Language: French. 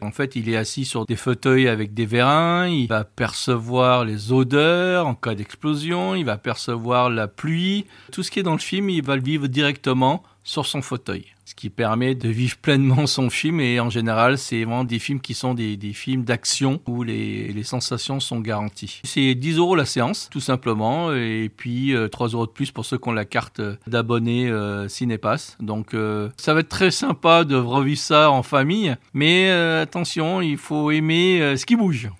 En fait, il est assis sur des fauteuils avec des vérins, il va percevoir les odeurs en cas d'explosion, il va percevoir la pluie. Tout ce qui est dans le film, il va le vivre directement sur son fauteuil. Ce qui permet de vivre pleinement son film et en général, c'est vraiment des films qui sont des, films d'action où les, sensations sont garanties. C'est 10 euros la séance, tout simplement, et puis 3 euh, euros de plus pour ceux qui ont la carte d'abonné euh, Cinépass. Donc euh, ça va être très sympa de revivre ça en famille, mais attention, il faut aimer ce qui bouge.